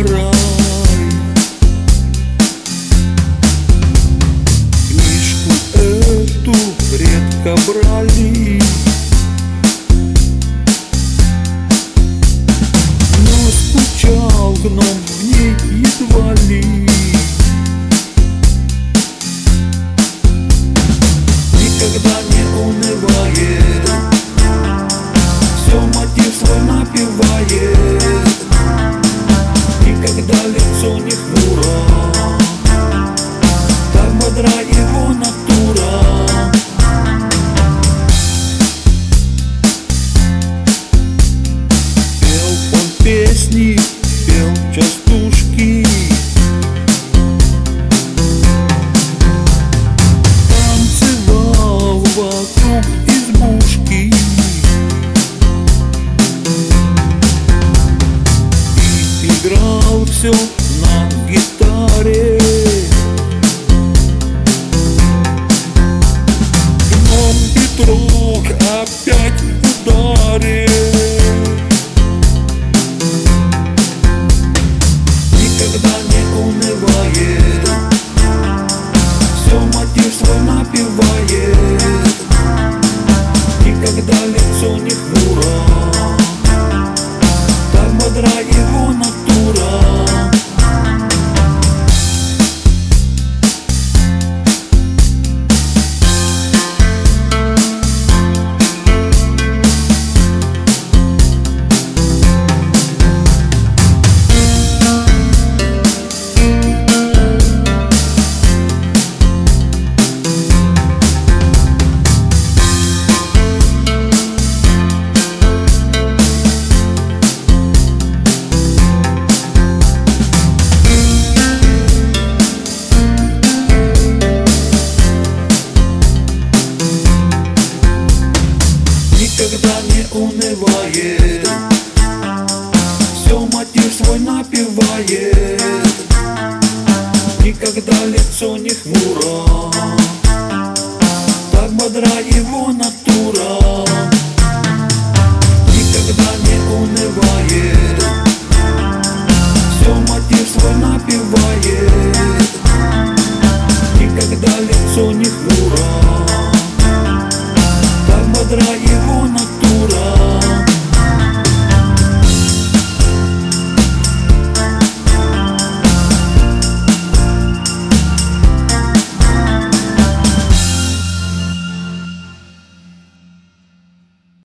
гитарой Книжку эту редко брали Но скучал гном в ней едва ли Не хмуро Так бодра его натура Пел он песни, пел частушки. Танцевал вокруг избушки. Играл все Гном Петрук опять ударит Никогда не унывает. Все мотив свой напевает. Никогда лицо не хмуро. Так бодра его натура Никогда не унывает. Все мотив свой напевает. Никогда лицо не хмуро. Так бодра